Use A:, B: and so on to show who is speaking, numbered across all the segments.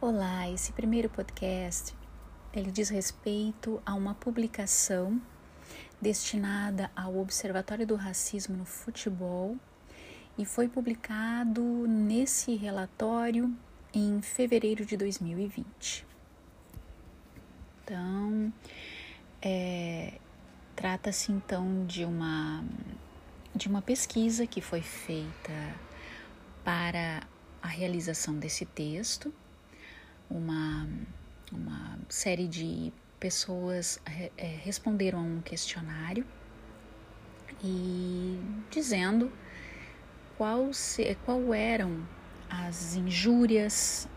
A: Olá, esse primeiro podcast ele diz respeito a uma publicação destinada ao Observatório do Racismo no Futebol e foi publicado nesse relatório em fevereiro de 2020. Então, é, trata-se então de uma de uma pesquisa que foi feita para a realização desse texto uma, uma série de pessoas é, responderam a um questionário e dizendo qual, se, qual eram as injúrias,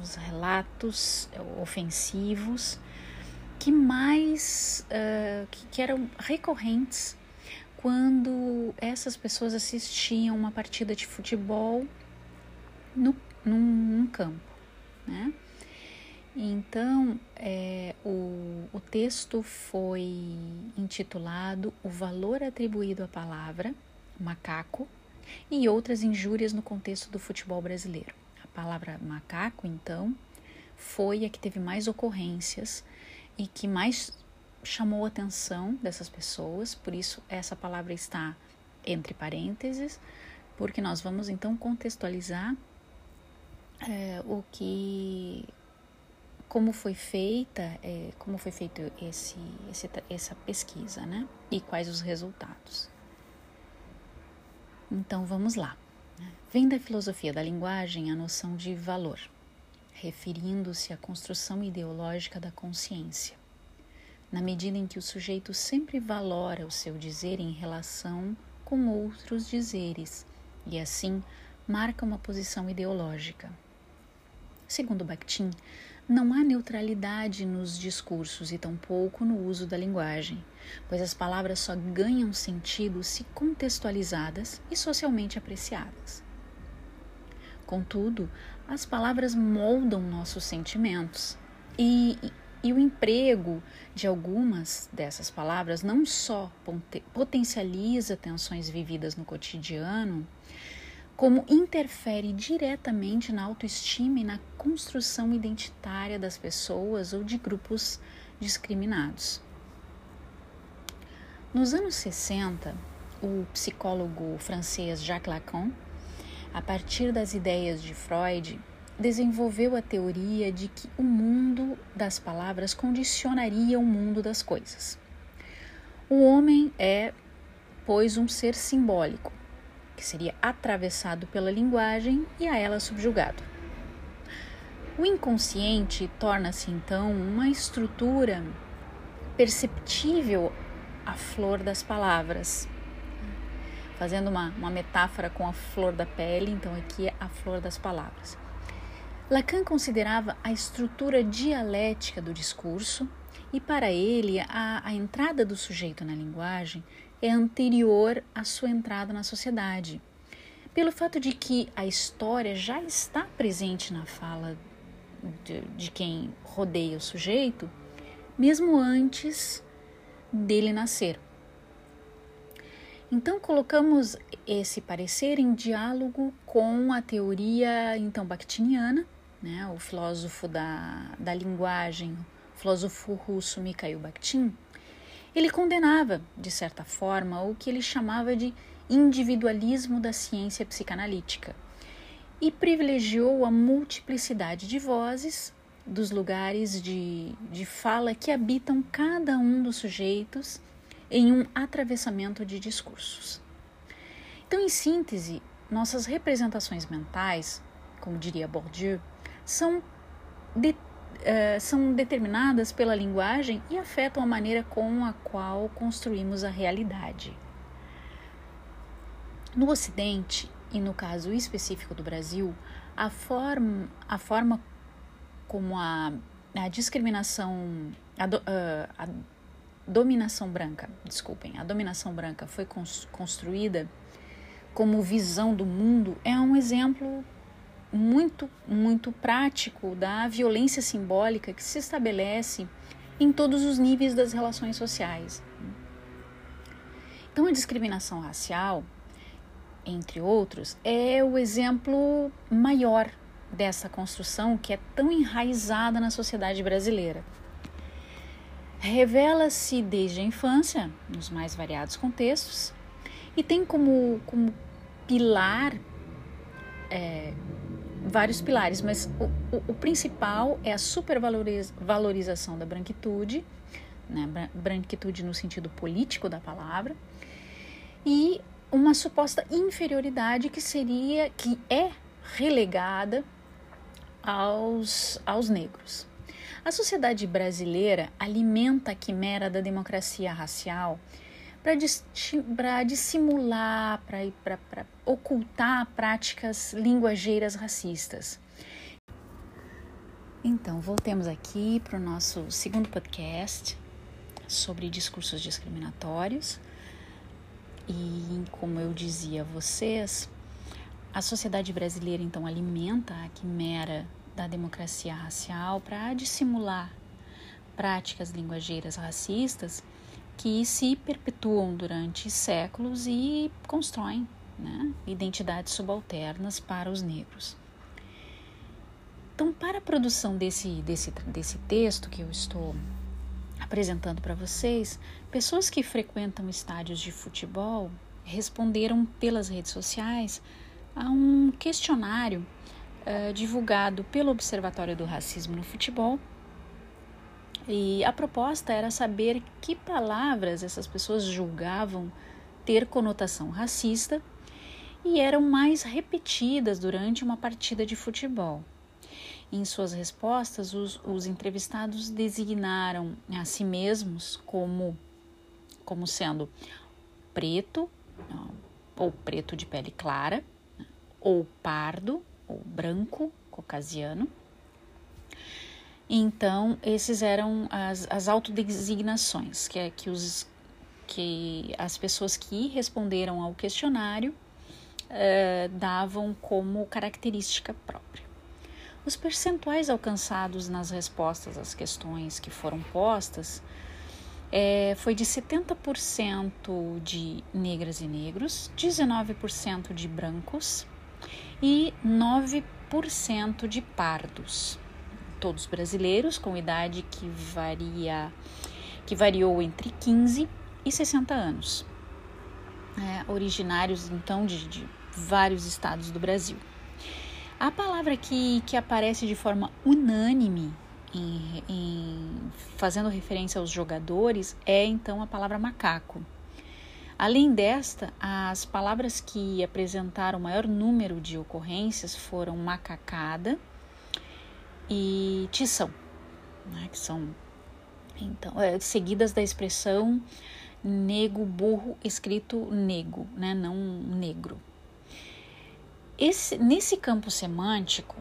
A: os relatos ofensivos que mais uh, que, que, eram recorrentes quando essas pessoas assistiam uma partida de futebol no, num, num campo né? Então, é, o, o texto foi intitulado O Valor Atribuído à Palavra, Macaco, e outras injúrias no contexto do futebol brasileiro. A palavra macaco, então, foi a que teve mais ocorrências e que mais chamou a atenção dessas pessoas, por isso essa palavra está entre parênteses, porque nós vamos então contextualizar é, o que como foi feita é, como foi feito esse, esse, essa pesquisa né? E quais os resultados. Então vamos lá. Vem da filosofia da linguagem a noção de valor referindo-se à construção ideológica da consciência na medida em que o sujeito sempre valora o seu dizer em relação com outros dizeres e assim marca uma posição ideológica Segundo Bakhtin, não há neutralidade nos discursos e tampouco no uso da linguagem, pois as palavras só ganham sentido se contextualizadas e socialmente apreciadas. Contudo, as palavras moldam nossos sentimentos e, e o emprego de algumas dessas palavras não só potencializa tensões vividas no cotidiano, como interfere diretamente na autoestima e na construção identitária das pessoas ou de grupos discriminados. Nos anos 60, o psicólogo francês Jacques Lacan, a partir das ideias de Freud, desenvolveu a teoria de que o mundo das palavras condicionaria o mundo das coisas. O homem é, pois, um ser simbólico, que seria atravessado pela linguagem e a ela subjugado. O inconsciente torna-se então uma estrutura perceptível à flor das palavras. Fazendo uma, uma metáfora com a flor da pele, então aqui é a flor das palavras. Lacan considerava a estrutura dialética do discurso e, para ele, a, a entrada do sujeito na linguagem é anterior à sua entrada na sociedade. Pelo fato de que a história já está presente na fala de, de quem rodeia o sujeito, mesmo antes dele nascer. Então colocamos esse parecer em diálogo com a teoria então bakhtiniana, né, o filósofo da, da linguagem, o filósofo russo Mikhail Bakhtin, ele condenava, de certa forma, o que ele chamava de individualismo da ciência psicanalítica e privilegiou a multiplicidade de vozes dos lugares de, de fala que habitam cada um dos sujeitos em um atravessamento de discursos. Então, em síntese, nossas representações mentais, como diria Bourdieu, são de uh, são determinadas pela linguagem e afetam a maneira com a qual construímos a realidade. No Ocidente, e no caso específico do Brasil, a forma, a forma como a, a discriminação, a, do, uh, a dominação branca, desculpem, a dominação branca foi construída como visão do mundo é um exemplo muito, muito prático da violência simbólica que se estabelece em todos os níveis das relações sociais. Então, a discriminação racial, entre outros, é o exemplo maior dessa construção que é tão enraizada na sociedade brasileira. Revela-se desde a infância, nos mais variados contextos, e tem como, como pilar é, vários pilares, mas o, o, o, principal é a supervalorização da branquitude, né, branquitude no sentido político da palavra, e uma suposta inferioridade que seria, que é relegada aos, aos negros. A sociedade brasileira alimenta a quimera da democracia racial para dissimular, para ocultar práticas linguageiras racistas. Então, voltemos aqui para o nosso segundo podcast sobre discursos discriminatórios. E como eu dizia a vocês, a sociedade brasileira então alimenta a quimera da democracia racial para dissimular práticas linguageiras racistas que se perpetuam durante séculos e constroem né, identidades subalternas para os negros. Então, para a produção desse, desse, desse texto que eu estou apresentando para vocês, pessoas que frequentam estádios de futebol responderam pelas redes sociais a um questionário uh, divulgado pelo Observatório do Racismo no Futebol. E a proposta era saber que palavras essas pessoas julgavam ter conotação racista e eram mais repetidas durante uma partida de futebol. Em suas respostas, os, os entrevistados designaram a si mesmos como, como sendo preto, ou preto de pele clara, ou pardo, ou branco, caucasiano. Então, esses eram as, as autodesignações que, é, que, os, que as pessoas que responderam ao questionário uh, davam como característica própria. Os percentuais alcançados nas respostas às questões que foram postas é, foi de 70% de negras e negros, 19% de brancos e 9% de pardos. Todos brasileiros com idade que varia que variou entre 15 e 60 anos. É, originários então de, de vários estados do Brasil. A palavra que, que aparece de forma unânime em, em, fazendo referência aos jogadores é então a palavra macaco. Além desta, as palavras que apresentaram maior número de ocorrências foram macacada e tição, né, que são então é, seguidas da expressão nego burro escrito nego, né, não negro. Esse, nesse campo semântico,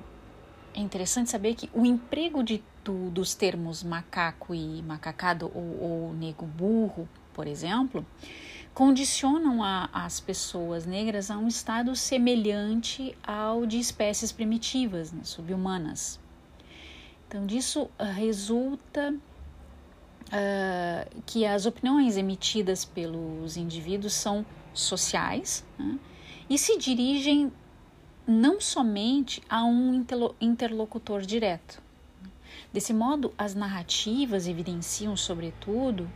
A: é interessante saber que o emprego de, do, dos termos macaco e macacado ou, ou nego burro, por exemplo, condicionam a, as pessoas negras a um estado semelhante ao de espécies primitivas, né, subhumanas. Então, disso uh, resulta uh, que as opiniões emitidas pelos indivíduos são sociais né, e se dirigem não somente a um interlocutor direto. Desse modo, as narrativas evidenciam, sobretudo,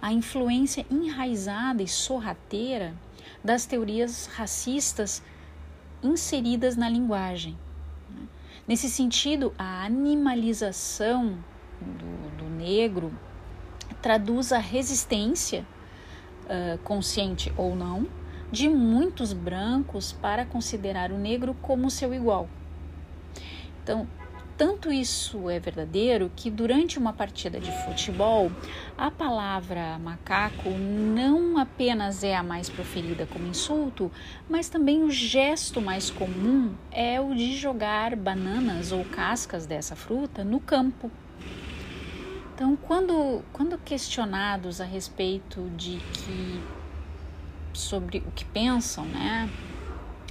A: a influência enraizada e sorrateira das teorias racistas inseridas na linguagem. Nesse sentido, a animalização do, do negro traduz a resistência, uh, consciente ou não, de muitos brancos para considerar o negro como seu igual. Então, tanto isso é verdadeiro que durante uma partida de futebol, a palavra macaco não apenas é a mais proferida como insulto, mas também o gesto mais comum é o de jogar bananas ou cascas dessa fruta no campo. Então, quando, quando questionados a respeito de que sobre o que pensam, né?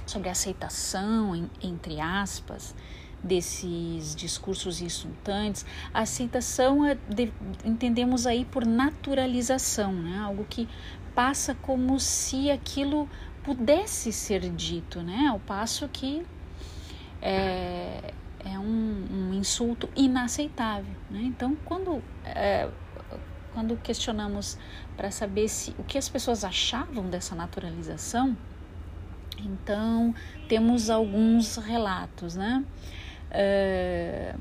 A: Sobre aceitação, entre aspas, desses discursos insultantes. A aceitação é de, entendemos aí por naturalização, né? Algo que passa como se aquilo pudesse ser dito, né? Ao passo que é, é um, um insulto inaceitável. Né? Então, quando, é, quando questionamos para saber se o que as pessoas achavam dessa naturalização, então temos alguns relatos, né? É,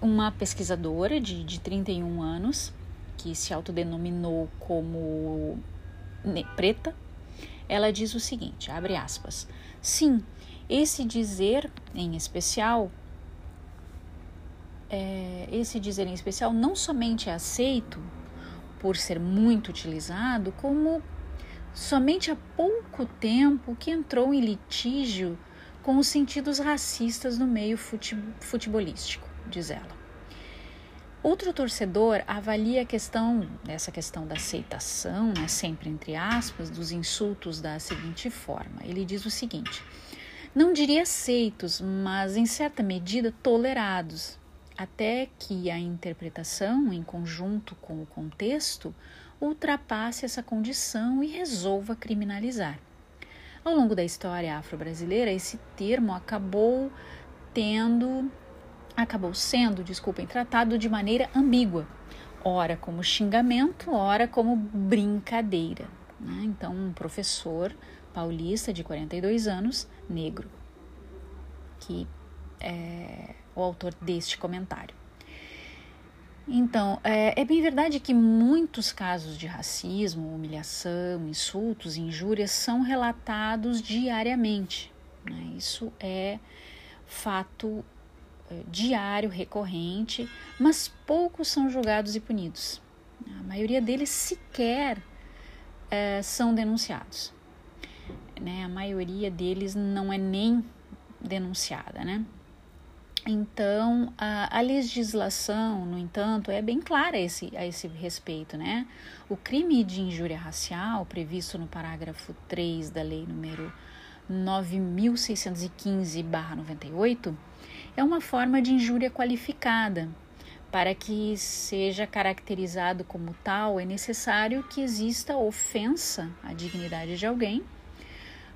A: uma pesquisadora de, de 31 anos, que se autodenominou como preta, ela diz o seguinte, abre aspas, sim, esse dizer em especial, é, esse dizer em especial não somente é aceito por ser muito utilizado, como somente há pouco tempo que entrou em litígio com os sentidos racistas no meio futebolístico, diz ela. Outro torcedor avalia a questão, essa questão da aceitação, né, sempre entre aspas, dos insultos da seguinte forma. Ele diz o seguinte: não diria aceitos, mas em certa medida tolerados, até que a interpretação, em conjunto com o contexto, ultrapasse essa condição e resolva criminalizar. Ao longo da história afro-brasileira, esse termo acabou tendo, acabou sendo, desculpem, tratado de maneira ambígua, ora como xingamento, ora como brincadeira. Né? Então, um professor paulista de 42 anos, negro, que é o autor deste comentário. Então, é, é, bem verdade que muitos casos de racismo, humilhação, insultos, injúrias são relatados diariamente. Né? Isso é fato é, diário, recorrente, mas poucos são julgados e punidos. A maioria deles sequer é, são denunciados. Né? A maioria deles não é nem denunciada, né? Então, a, a, legislação, no entanto, é bem clara a esse, a esse respeito, né? O crime de injúria racial, previsto no parágrafo 3 da lei número 9615-98, é uma forma de injúria qualificada. Para que seja caracterizado como tal, é necessário que exista ofensa à dignidade de alguém,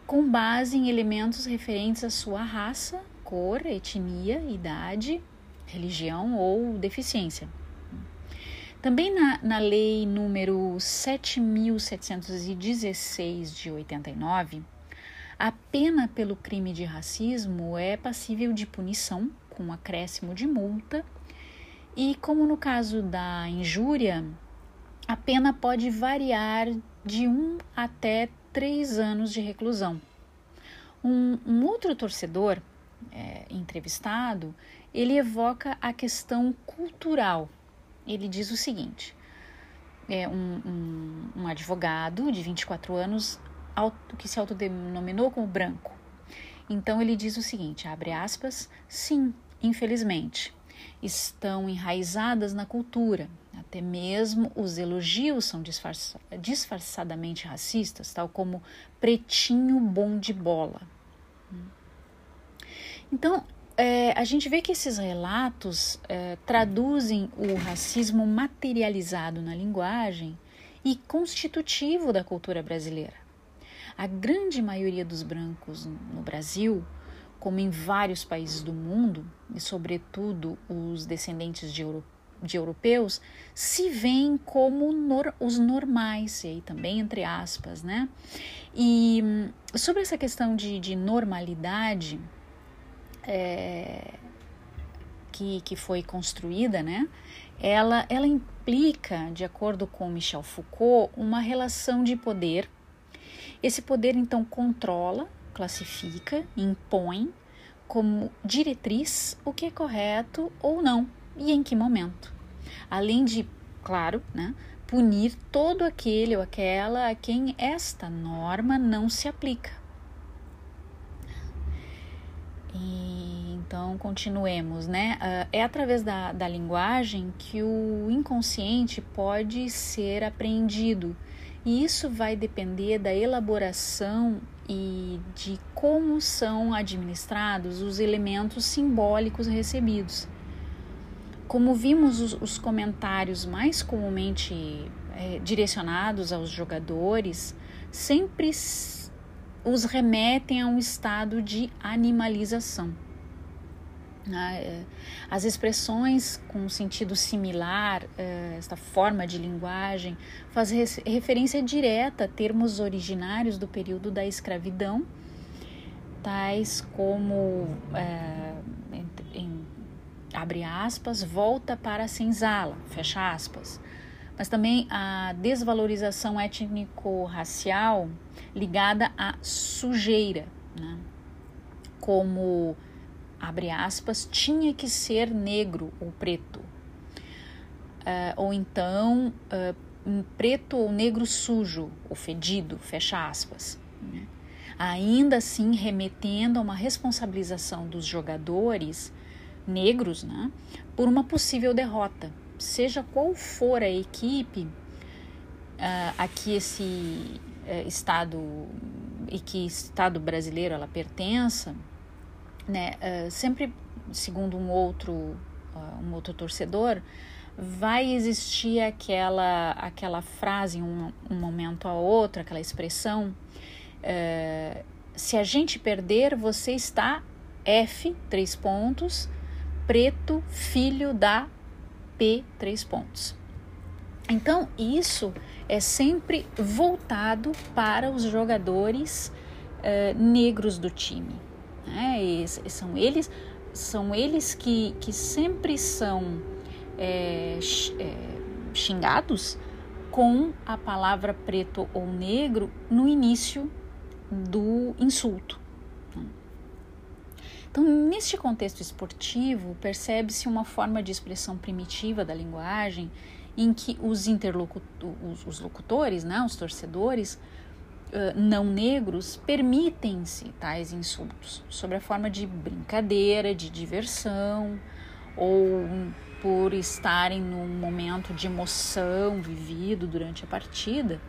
A: com base em elementos referentes à sua raça, cor, etnia, idade, religião ou deficiência. Também na, na lei número 7.716 de 89, a pena pelo crime de racismo é passível de punição com acréscimo de multa e, como no caso da injúria, a pena pode variar de um até três anos de reclusão. Um, um outro torcedor é, entrevistado, ele evoca a questão cultural. Ele diz o seguinte: é um, um, um advogado de 24 anos auto, que se autodenominou como branco. Então ele diz o seguinte: abre aspas, sim, infelizmente, estão enraizadas na cultura. Até mesmo os elogios são disfarça, disfarçadamente racistas, tal como pretinho bom de bola. Então, é, a gente vê que esses relatos é, traduzem o racismo materializado na linguagem e constitutivo da cultura brasileira. A grande maioria dos brancos no Brasil, como em vários países do mundo, e sobretudo os descendentes de, euro, de europeus, se veem como nor, os normais, e aí também entre aspas, né? E hum, sobre essa questão de, de normalidade, é, que, que foi construída, né? Ela, ela implica, de acordo com Michel Foucault, uma relação de poder. Esse poder então controla, classifica, impõe como diretriz o que é correto ou não e em que momento. Além de, claro, né, punir todo aquele ou aquela a quem esta norma não se aplica. E, então, continuemos, né? Uh, é através da, da linguagem que o inconsciente pode ser apreendido, e isso vai depender da elaboração e de como são administrados os elementos simbólicos recebidos. Como vimos, os, os comentários mais comumente é, direcionados aos jogadores sempre os remetem a um estado de animalização. Né? As expressões com sentido similar, eh, esta forma de linguagem, faz referência direta a termos originários do período da escravidão, tais como, é, em, em, abre aspas, volta para a senzala, fecha aspas, mas também a desvalorização étnico-racial ligada à sujeira, né? como abre aspas, tinha que ser negro ou preto. Uh, ou então, uh, preto ou negro sujo, ou fedido, fecha aspas. Né? Ainda assim, remetendo a uma responsabilização dos jogadores negros né, por uma possível derrota. Seja qual for a equipe uh, a que esse estado e que estado brasileiro ela pertença, né, uh, sempre segundo um outro uh, um outro torcedor vai existir aquela aquela frase um, um momento a outro aquela expressão uh, se a gente perder você está F três pontos preto filho da P três pontos. Então isso é sempre voltado para os jogadores negros do time né? E são eles, são eles que, que sempre são é, é, xingados com a palavra preto ou negro no início do insulto. Então, neste contexto esportivo, percebe-se uma forma de expressão primitiva da linguagem em que os, os, os locutores, né, os torcedores, não negros permitem-se tais insultos, sob a forma de brincadeira, de diversão, ou por estarem num momento de emoção vivido durante a partida.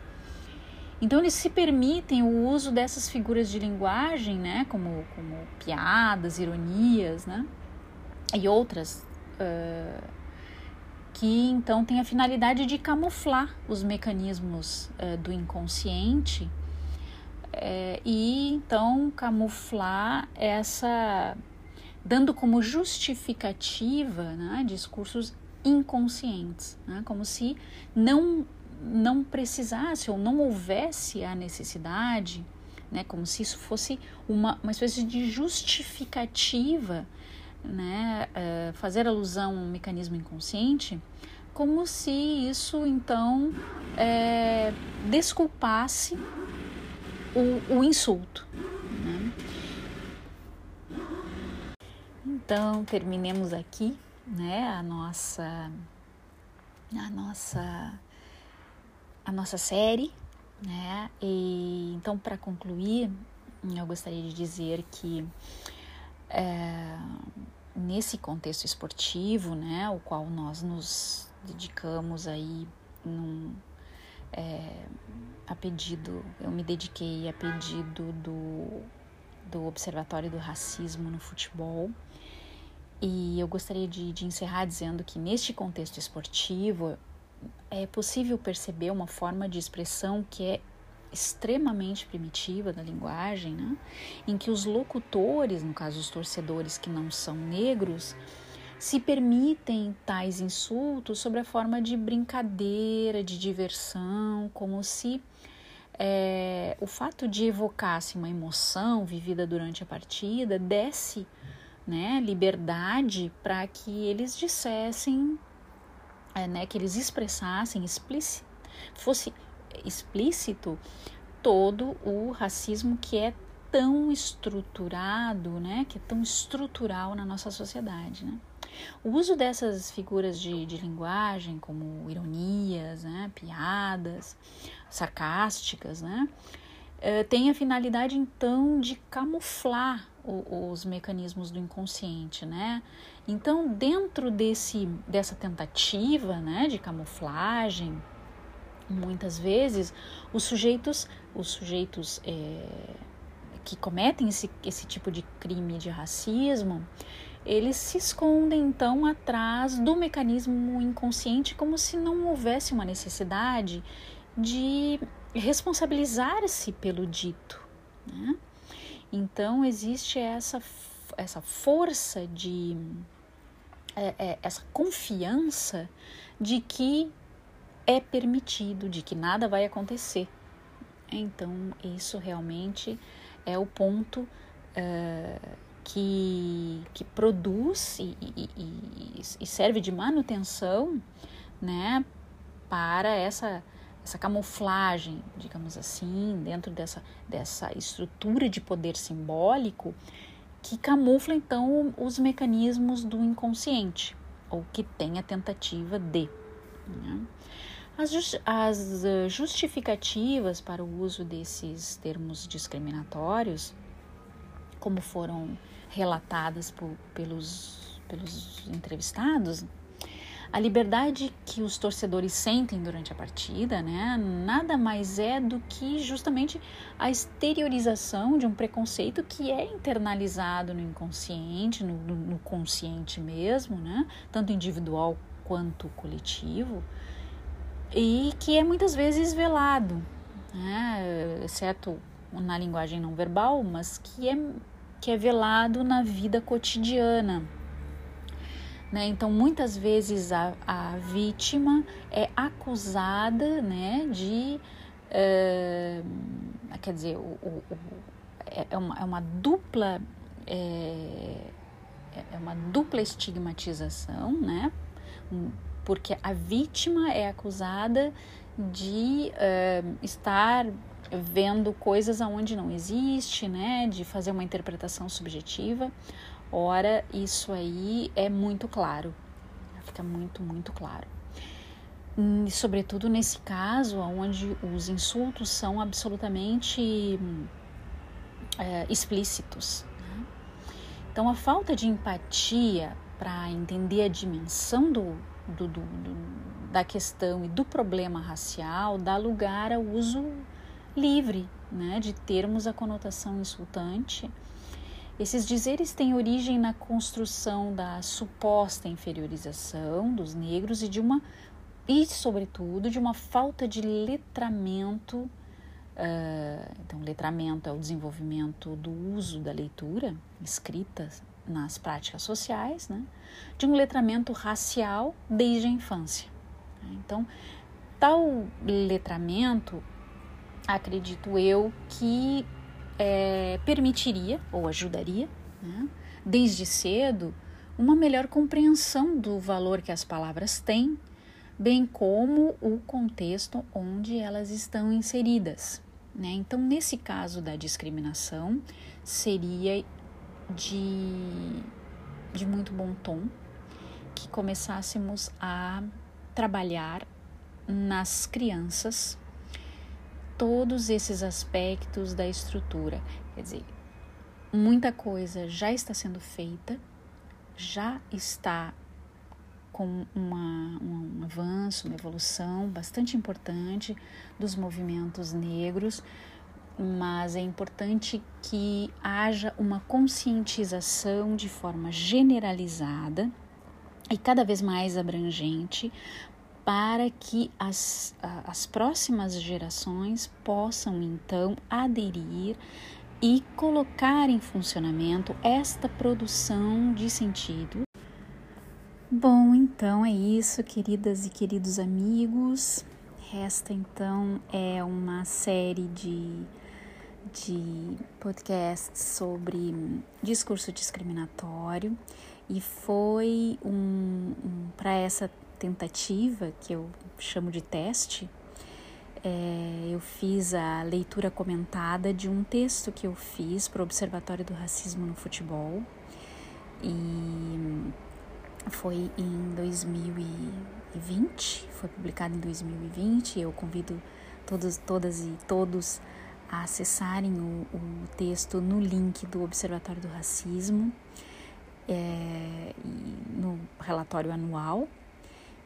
A: Então eles se permitem o uso dessas figuras de linguagem, né, como, como piadas, ironias, né, e outras uh, que então têm a finalidade de camuflar os mecanismos uh, do inconsciente é, e então camuflar essa, dando como justificativa né, discursos inconscientes, né, como se não, não precisasse ou não houvesse a necessidade, né, como se isso fosse uma, uma espécie de justificativa, né, uh, fazer alusão a um mecanismo inconsciente, como se isso então é, desculpasse o, o insulto. Né? Então terminemos aqui, né, a nossa a nossa a nossa série, né? E então para concluir, eu gostaria de dizer que é, nesse contexto esportivo, né, o qual nós nos dedicamos aí num, é, a pedido, eu me dediquei a pedido do, do Observatório do Racismo no Futebol. E eu gostaria de, de encerrar dizendo que neste contexto esportivo é possível perceber uma forma de expressão que é extremamente primitiva da linguagem, né? em que os locutores, no caso os torcedores que não são negros, se permitem tais insultos sobre a forma de brincadeira, de diversão, como se é, o fato de evocasse uma emoção vivida durante a partida desse né, liberdade para que eles dissessem, é, né, que eles expressassem, explícito, fosse explícito todo o racismo que é tão estruturado, né, que é tão estrutural na nossa sociedade, né? O uso dessas figuras de, de linguagem, como ironias, né, piadas, sarcásticas, né, eh, tem a finalidade então de camuflar o, os mecanismos do inconsciente, né? Então, dentro desse, dessa tentativa, né, de camuflagem, muitas vezes os sujeitos, os sujeitos é, que cometem esse, esse tipo de crime de racismo, eles se escondem então atrás do mecanismo inconsciente como se não houvesse uma necessidade de responsabilizar-se pelo dito. Né? Então existe essa essa força de é, é, essa confiança de que é permitido, de que nada vai acontecer. Então, isso realmente é o ponto uh, que, que produz e, e, e, serve de manutenção né, para essa, essa camuflagem, digamos assim, dentro dessa, dessa estrutura de poder simbólico que camufla então os mecanismos do inconsciente, ou que tem a tentativa de. Né? As, as eh, justificativas para o uso desses termos discriminatórios, como foram relatadas por, pelos, pelos entrevistados, a liberdade que os torcedores sentem durante a partida, né, nada mais é do que justamente a exteriorização de um preconceito que é internalizado no inconsciente, no, no consciente mesmo, né, tanto individual quanto coletivo, e que é muitas vezes velado, né, exceto na linguagem não verbal, mas que é, que é velado na vida cotidiana né? Então, muitas vezes a, a vítima é acusada né, de. Uh, quer dizer, o, o, o, é, é, uma, é uma dupla. É, é uma dupla estigmatização, né? Porque a vítima é acusada de uh, estar vendo coisas aonde não existe, né? De fazer uma interpretação subjetiva. Ora, isso aí é muito claro, fica muito, muito claro. E, sobretudo nesse caso, onde os insultos são absolutamente é, explícitos. Né? Então, a falta de empatia para entender a dimensão do, do, do, do, da questão e do problema racial dá lugar ao uso livre né, de termos a conotação insultante esses dizeres têm origem na construção da suposta inferiorização dos negros e de uma e sobretudo de uma falta de letramento. Uh, então, letramento é o desenvolvimento do uso da leitura escrita nas práticas sociais, né? de um letramento racial desde a infância. Então, tal letramento, acredito eu, que é, permitiria ou ajudaria, né, desde cedo, uma melhor compreensão do valor que as palavras têm, bem como o contexto onde elas estão inseridas. Né? Então, nesse caso da discriminação, seria de, de muito bom tom que começássemos a trabalhar nas crianças todos esses aspectos da estrutura. Quer dizer, muita coisa já está sendo feita, já está com uma, um avanço, uma evolução bastante importante dos movimentos negros, mas é importante que haja uma conscientização de forma generalizada e cada vez mais abrangente para que as, as próximas gerações possam então aderir e colocar em funcionamento esta produção de sentido. Bom, então é isso, queridas e queridos amigos. Resta então é uma série de, de podcasts sobre discurso discriminatório e foi um, um para essa tentativa, que eu chamo de teste, é, eu fiz a leitura comentada de um texto que eu fiz para o Observatório do Racismo no Futebol. E foi em 2020, foi publicado em 2020. Eu convido todos, todas e todos a acessarem o, o texto no link do Observatório do Racismo, é, no relatório anual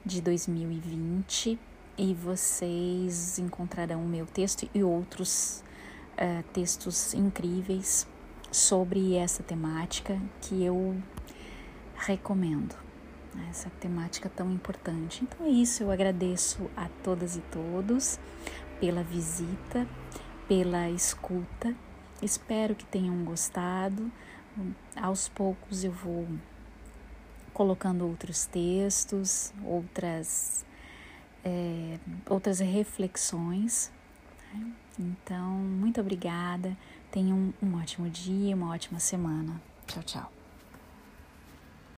A: de 2020 e vocês encontrarão o meu texto e outros uh, textos incríveis sobre essa temática que eu recomendo. Né, essa temática tão importante. Então é isso, eu agradeço a todas e todos pela visita, pela escuta. Espero que tenham gostado. Aos poucos eu vou colocando outros textos, outras, é, outras reflexões. Né? Então, muito obrigada. Tenha um, um ótimo dia, uma ótima semana. Tchau, tchau.